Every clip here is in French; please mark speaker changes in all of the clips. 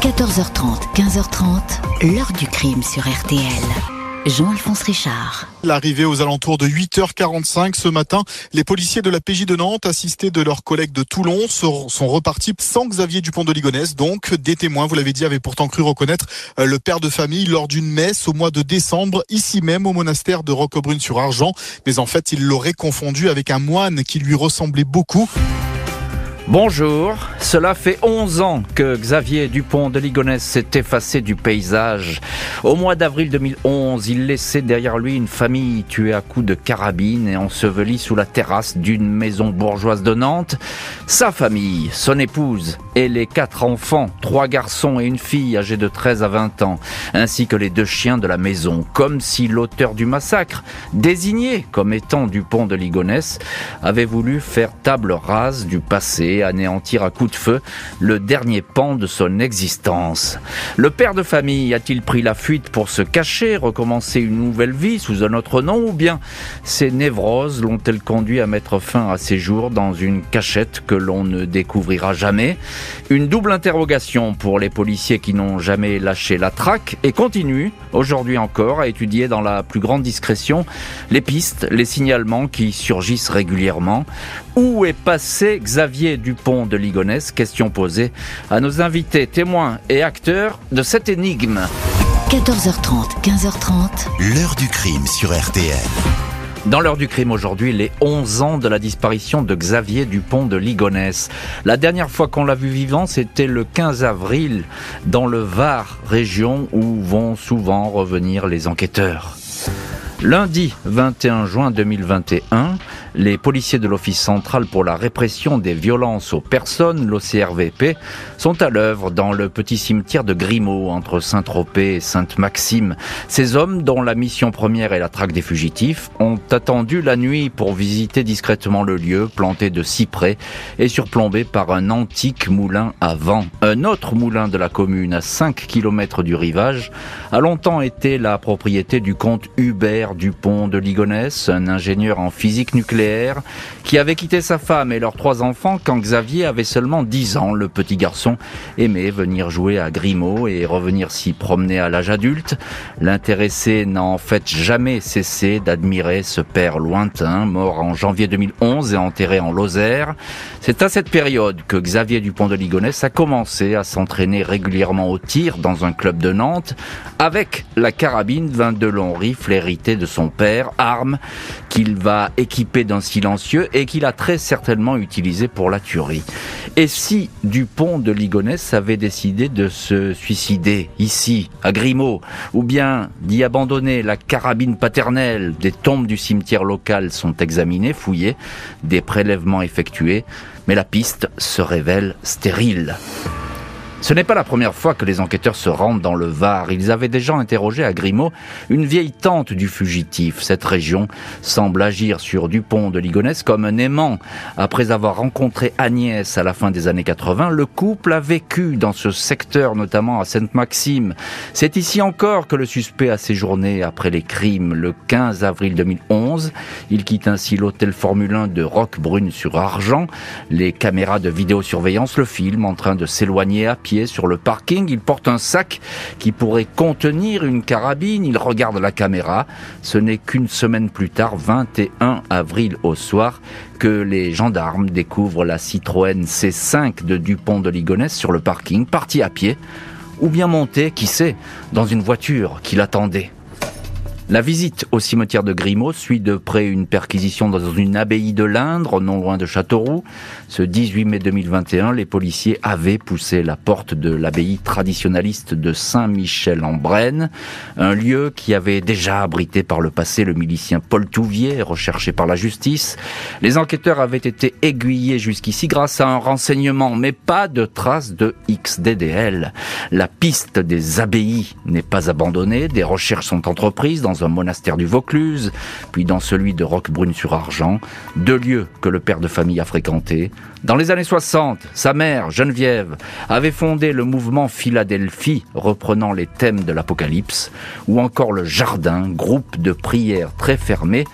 Speaker 1: 14h30, 15h30, l'heure du crime sur RTL. Jean-Alphonse Richard.
Speaker 2: L'arrivée aux alentours de 8h45 ce matin, les policiers de la PJ de Nantes, assistés de leurs collègues de Toulon, sont repartis sans Xavier Dupont de Ligonnès. Donc, des témoins, vous l'avez dit, avaient pourtant cru reconnaître euh, le père de famille lors d'une messe au mois de décembre, ici même au monastère de Roquebrune-sur-Argent. Mais en fait, ils l'auraient confondu avec un moine qui lui ressemblait beaucoup.
Speaker 3: Bonjour, cela fait 11 ans que Xavier Dupont de Ligonnès s'est effacé du paysage. Au mois d'avril 2011, il laissait derrière lui une famille tuée à coups de carabine et ensevelie sous la terrasse d'une maison bourgeoise de Nantes. Sa famille, son épouse et les quatre enfants, trois garçons et une fille âgée de 13 à 20 ans, ainsi que les deux chiens de la maison, comme si l'auteur du massacre, désigné comme étant Dupont de Ligonnès, avait voulu faire table rase du passé anéantir à coups de feu le dernier pan de son existence. Le père de famille a-t-il pris la fuite pour se cacher, recommencer une nouvelle vie sous un autre nom, ou bien ses névroses l'ont-elles conduit à mettre fin à ses jours dans une cachette que l'on ne découvrira jamais? Une double interrogation pour les policiers qui n'ont jamais lâché la traque et continuent, aujourd'hui encore, à étudier dans la plus grande discrétion les pistes, les signalements qui surgissent régulièrement. Où est passé Xavier Dupont de Ligonnès? Question posée à nos invités, témoins et acteurs de cette énigme.
Speaker 1: 14h30, 15h30.
Speaker 4: L'heure du crime sur RTL.
Speaker 3: Dans l'heure du crime aujourd'hui, les 11 ans de la disparition de Xavier Dupont de Ligonnès. La dernière fois qu'on l'a vu vivant, c'était le 15 avril dans le Var, région où vont souvent revenir les enquêteurs. Lundi 21 juin 2021, les policiers de l'Office central pour la répression des violences aux personnes, l'OCRVP, sont à l'œuvre dans le petit cimetière de Grimaud entre Saint-Tropez et Sainte-Maxime. Ces hommes, dont la mission première est la traque des fugitifs, ont attendu la nuit pour visiter discrètement le lieu, planté de cyprès et surplombé par un antique moulin à vent. Un autre moulin de la commune à 5 km du rivage a longtemps été la propriété du comte Hubert Dupont de Ligonnès, un ingénieur en physique nucléaire, qui avait quitté sa femme et leurs trois enfants quand Xavier avait seulement 10 ans. Le petit garçon aimait venir jouer à Grimaud et revenir s'y promener à l'âge adulte. L'intéressé n'a en fait jamais cessé d'admirer ce père lointain, mort en janvier 2011 et enterré en Lozère. C'est à cette période que Xavier Dupont de Ligonnès a commencé à s'entraîner régulièrement au tir dans un club de Nantes avec la carabine 22 longs rifles hérités de son père, arme qu'il va équiper d'un silencieux et qu'il a très certainement utilisé pour la tuerie. Et si Dupont de Ligonnès avait décidé de se suicider ici, à Grimaud, ou bien d'y abandonner la carabine paternelle, des tombes du cimetière local sont examinées, fouillées, des prélèvements effectués, mais la piste se révèle stérile. Ce n'est pas la première fois que les enquêteurs se rendent dans le Var. Ils avaient déjà interrogé à Grimaud une vieille tante du fugitif. Cette région semble agir sur Dupont de Ligonnès comme un aimant. Après avoir rencontré Agnès à la fin des années 80, le couple a vécu dans ce secteur, notamment à Sainte-Maxime. C'est ici encore que le suspect a séjourné après les crimes. Le 15 avril 2011, il quitte ainsi l'hôtel Formule 1 de Roquebrune sur Argent. Les caméras de vidéosurveillance le filment en train de s'éloigner à pied sur le parking. Il porte un sac qui pourrait contenir une carabine. Il regarde la caméra. Ce n'est qu'une semaine plus tard, 21 avril au soir, que les gendarmes découvrent la Citroën C5 de Dupont de Ligonnès sur le parking, parti à pied, ou bien monté, qui sait, dans une voiture qui l'attendait. La visite au cimetière de Grimaud suit de près une perquisition dans une abbaye de l'Indre, non loin de Châteauroux. Ce 18 mai 2021, les policiers avaient poussé la porte de l'abbaye traditionnaliste de Saint-Michel-en-Brenne, un lieu qui avait déjà abrité par le passé le milicien Paul Touvier, recherché par la justice. Les enquêteurs avaient été aiguillés jusqu'ici grâce à un renseignement, mais pas de traces de XDDL. La piste des abbayes n'est pas abandonnée, des recherches sont entreprises dans un monastère du Vaucluse, puis dans celui de Roquebrune-sur-Argent, deux lieux que le père de famille a fréquentés. Dans les années 60, sa mère, Geneviève, avait fondé le mouvement Philadelphie, reprenant les thèmes de l'Apocalypse, ou encore le Jardin, groupe de prières très fermé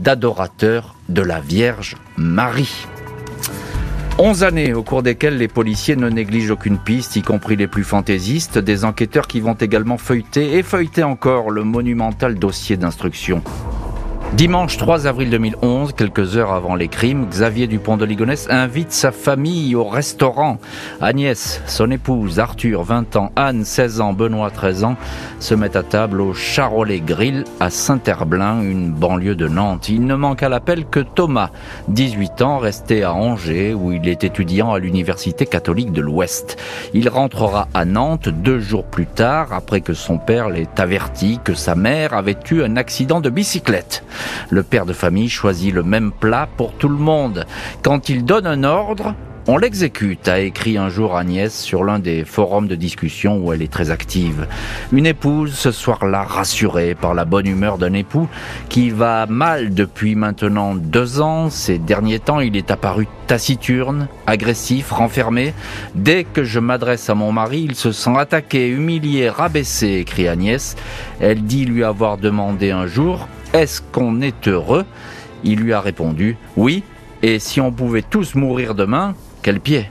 Speaker 3: d'adorateurs de la Vierge Marie. 11 années au cours desquelles les policiers ne négligent aucune piste, y compris les plus fantaisistes, des enquêteurs qui vont également feuilleter et feuilleter encore le monumental dossier d'instruction. Dimanche 3 avril 2011, quelques heures avant les crimes, Xavier Dupont de Ligonnès invite sa famille au restaurant. Agnès, son épouse, Arthur, 20 ans, Anne, 16 ans, Benoît, 13 ans, se mettent à table au Charolais Grill à Saint-Herblain, une banlieue de Nantes. Il ne manque à l'appel que Thomas, 18 ans, resté à Angers, où il est étudiant à l'Université catholique de l'Ouest. Il rentrera à Nantes deux jours plus tard, après que son père l'ait averti que sa mère avait eu un accident de bicyclette. Le père de famille choisit le même plat pour tout le monde. Quand il donne un ordre, on l'exécute, a écrit un jour Agnès sur l'un des forums de discussion où elle est très active. Une épouse ce soir-là rassurée par la bonne humeur d'un époux qui va mal depuis maintenant deux ans. Ces derniers temps, il est apparu taciturne, agressif, renfermé. Dès que je m'adresse à mon mari, il se sent attaqué, humilié, rabaissé, écrit Agnès. Elle dit lui avoir demandé un jour est-ce qu'on est heureux? Il lui a répondu Oui, et si on pouvait tous mourir demain, quel pied?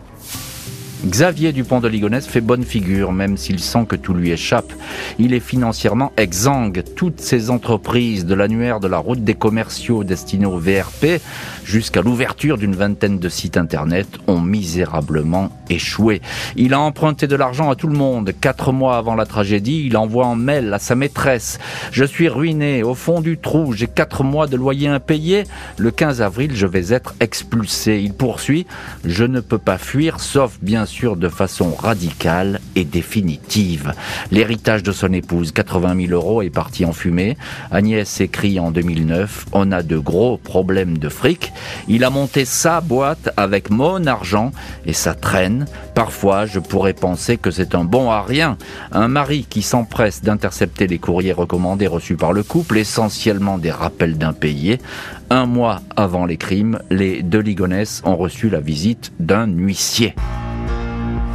Speaker 3: Xavier Dupont de Ligonnès fait bonne figure, même s'il sent que tout lui échappe. Il est financièrement exsangue. Toutes ses entreprises, de l'annuaire de la route des commerciaux destinés au VRP jusqu'à l'ouverture d'une vingtaine de sites internet, ont misérablement échoué. Il a emprunté de l'argent à tout le monde. Quatre mois avant la tragédie, il envoie un mail à sa maîtresse. Je suis ruiné, au fond du trou, j'ai quatre mois de loyer impayé. Le 15 avril, je vais être expulsé. Il poursuit, je ne peux pas fuir, sauf bien de façon radicale et définitive. L'héritage de son épouse, 80 000 euros, est parti en fumée. Agnès écrit en 2009, on a de gros problèmes de fric. Il a monté sa boîte avec mon argent et ça traîne. Parfois, je pourrais penser que c'est un bon à rien. Un mari qui s'empresse d'intercepter les courriers recommandés reçus par le couple, essentiellement des rappels d'impayés. Un mois avant les crimes, les deux Ligonès ont reçu la visite d'un huissier.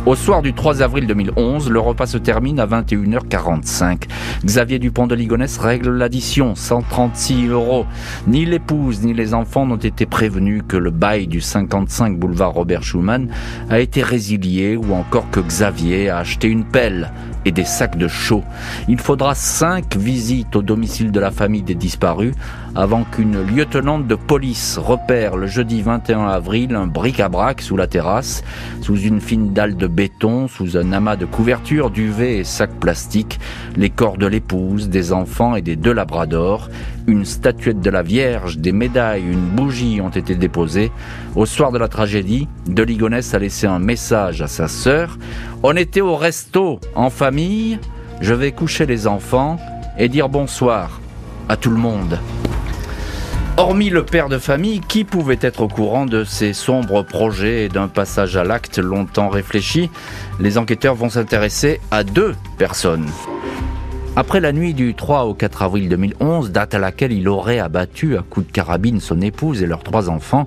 Speaker 3: Au soir du 3 avril 2011, le repas se termine à 21h45. Xavier Dupont de Ligonnès règle l'addition, 136 euros. Ni l'épouse ni les enfants n'ont été prévenus que le bail du 55 boulevard Robert Schumann a été résilié ou encore que Xavier a acheté une pelle et des sacs de chaux. Il faudra cinq visites au domicile de la famille des disparus avant qu'une lieutenante de police repère le jeudi 21 avril un bric-à-brac sous la terrasse, sous une fine dalle de béton, sous un amas de couvertures, duvet et sacs plastiques, les corps de l'épouse, des enfants et des deux labradors, une statuette de la Vierge, des médailles, une bougie ont été déposées. Au soir de la tragédie, De Ligonès a laissé un message à sa sœur. On était au resto, en famille, je vais coucher les enfants et dire bonsoir à tout le monde. Hormis le père de famille, qui pouvait être au courant de ces sombres projets et d'un passage à l'acte longtemps réfléchi? Les enquêteurs vont s'intéresser à deux personnes. Après la nuit du 3 au 4 avril 2011, date à laquelle il aurait abattu à coups de carabine son épouse et leurs trois enfants,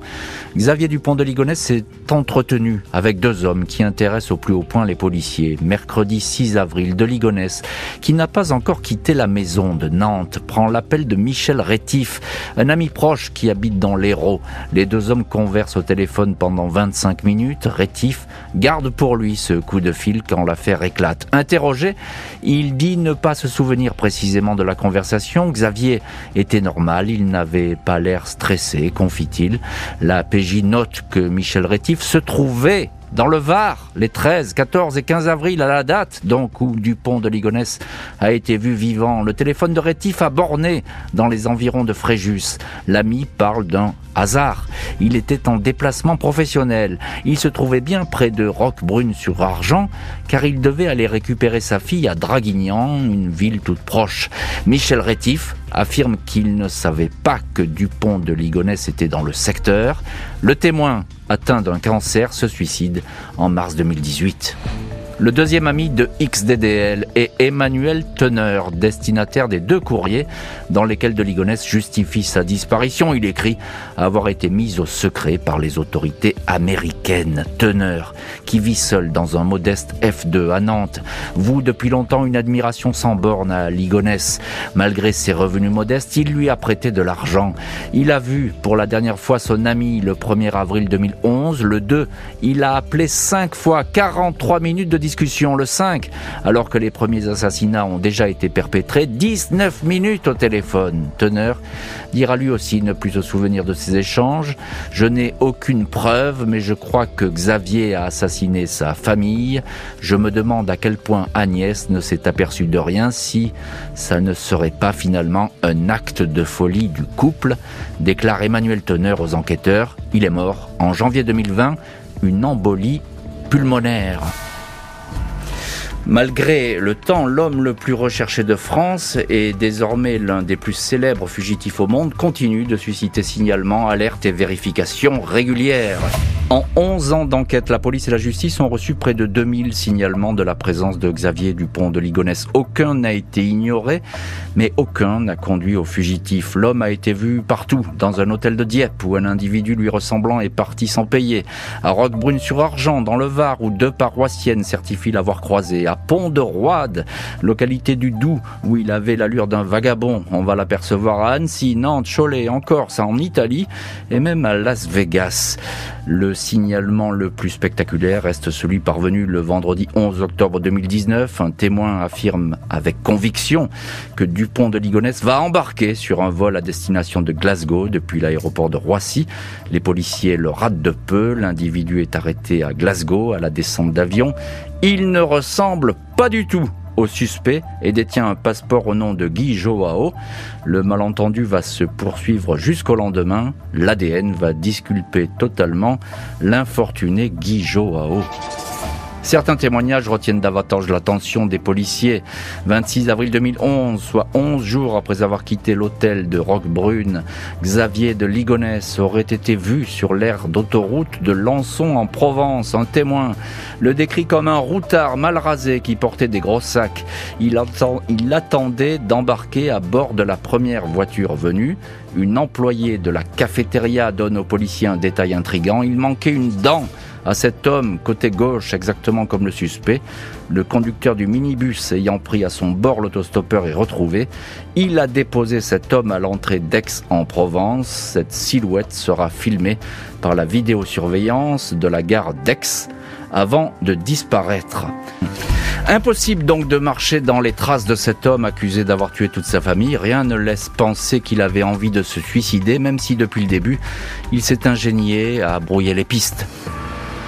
Speaker 3: Xavier Dupont de Ligonnès s'est entretenu avec deux hommes qui intéressent au plus haut point les policiers. Mercredi 6 avril, de Ligonnès, qui n'a pas encore quitté la maison de Nantes, prend l'appel de Michel Rétif, un ami proche qui habite dans l'Hérault. Les deux hommes conversent au téléphone pendant 25 minutes. Rétif garde pour lui ce coup de fil quand l'affaire éclate. Interrogé, il dit ne pas se souvenir précisément de la conversation. Xavier était normal, il n'avait pas l'air stressé, confie-t-il. La PJ note que Michel Rétif se trouvait dans le Var, les 13, 14 et 15 avril, à la date donc où Dupont de Ligonnès a été vu vivant, le téléphone de Rétif a borné dans les environs de Fréjus. L'ami parle d'un hasard. Il était en déplacement professionnel. Il se trouvait bien près de Roquebrune-sur-Argent, car il devait aller récupérer sa fille à Draguignan, une ville toute proche. Michel Rétif affirme qu'il ne savait pas que Dupont de Ligonnès était dans le secteur. Le témoin atteint d'un cancer se suicide en mars 2018. Le deuxième ami de XDDL est Emmanuel Teneur, destinataire des deux courriers dans lesquels de Ligonnès justifie sa disparition. Il écrit avoir été mis au secret par les autorités américaines. Teneur, qui vit seul dans un modeste F2 à Nantes, vous depuis longtemps une admiration sans borne à Ligonnès. Malgré ses revenus modestes, il lui a prêté de l'argent. Il a vu pour la dernière fois son ami le 1er avril 2011. Le 2, il a appelé 5 fois 43 minutes de discussion le 5, alors que les premiers assassinats ont déjà été perpétrés, 19 minutes au téléphone. Teneur dira lui aussi ne plus se souvenir de ces échanges. Je n'ai aucune preuve, mais je crois que Xavier a assassiné sa famille. Je me demande à quel point Agnès ne s'est aperçue de rien si ça ne serait pas finalement un acte de folie du couple, déclare Emmanuel Teneur aux enquêteurs. Il est mort en janvier 2020, une embolie pulmonaire. Malgré le temps, l'homme le plus recherché de France et désormais l'un des plus célèbres fugitifs au monde continue de susciter signalements, alertes et vérifications régulières. En 11 ans d'enquête, la police et la justice ont reçu près de 2000 signalements de la présence de Xavier Dupont de Ligonnès. Aucun n'a été ignoré, mais aucun n'a conduit au fugitif. L'homme a été vu partout, dans un hôtel de Dieppe où un individu lui ressemblant est parti sans payer, à Roquebrune-sur-Argent, dans le Var, où deux paroissiennes certifient l'avoir croisé, à Pont-de-Roide, localité du Doubs, où il avait l'allure d'un vagabond. On va l'apercevoir à Annecy, Nantes, Cholet, en Corse, en Italie et même à Las Vegas. Le signalement le plus spectaculaire reste celui parvenu le vendredi 11 octobre 2019. Un témoin affirme avec conviction que Dupont de Ligonnès va embarquer sur un vol à destination de Glasgow depuis l'aéroport de Roissy. Les policiers le ratent de peu. L'individu est arrêté à Glasgow à la descente d'avion. Il ne ressemble pas du tout suspect et détient un passeport au nom de Guy Joao. Le malentendu va se poursuivre jusqu'au lendemain. L'ADN va disculper totalement l'infortuné Guy Joao. Certains témoignages retiennent davantage l'attention des policiers. 26 avril 2011, soit 11 jours après avoir quitté l'hôtel de Roquebrune, Xavier de Ligonnès aurait été vu sur l'aire d'autoroute de Lançon en Provence. Un témoin le décrit comme un routard mal rasé qui portait des gros sacs. Il, il attendait d'embarquer à bord de la première voiture venue. Une employée de la cafétéria donne aux policiers un détail intrigant. Il manquait une dent à cet homme côté gauche exactement comme le suspect. Le conducteur du minibus ayant pris à son bord l'autostoppeur est retrouvé. Il a déposé cet homme à l'entrée d'Aix en Provence. Cette silhouette sera filmée par la vidéosurveillance de la gare d'Aix avant de disparaître. Impossible donc de marcher dans les traces de cet homme accusé d'avoir tué toute sa famille. Rien ne laisse penser qu'il avait envie de se suicider, même si depuis le début, il s'est ingénié à brouiller les pistes.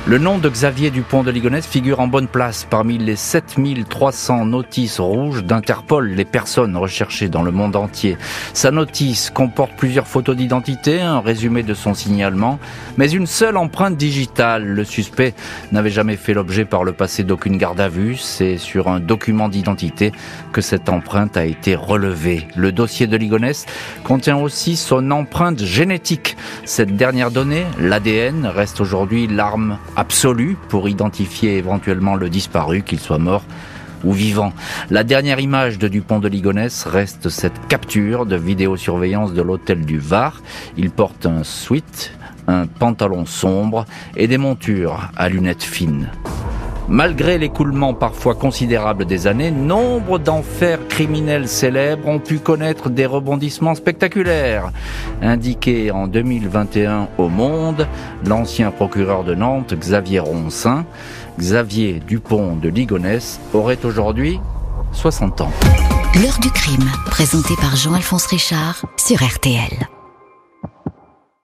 Speaker 3: Le nom de Xavier Dupont de Ligonnès figure en bonne place parmi les 7300 notices rouges d'Interpol, les personnes recherchées dans le monde entier. Sa notice comporte plusieurs photos d'identité, un résumé de son signalement, mais une seule empreinte digitale. Le suspect n'avait jamais fait l'objet par le passé d'aucune garde à vue. C'est sur un document d'identité que cette empreinte a été relevée. Le dossier de Ligonnès contient aussi son empreinte génétique. Cette dernière donnée, l'ADN, reste aujourd'hui l'arme absolue pour identifier éventuellement le disparu, qu'il soit mort ou vivant. La dernière image de Dupont de Ligonnès reste cette capture de vidéosurveillance de l'hôtel du Var. Il porte un sweat, un pantalon sombre et des montures à lunettes fines. Malgré l'écoulement parfois considérable des années, nombre d'enfers criminels célèbres ont pu connaître des rebondissements spectaculaires. Indiqué en 2021 au Monde, l'ancien procureur de Nantes, Xavier Roncin, Xavier Dupont de Ligonnès, aurait aujourd'hui 60 ans.
Speaker 1: L'heure du crime, présenté par Jean-Alphonse Richard sur RTL.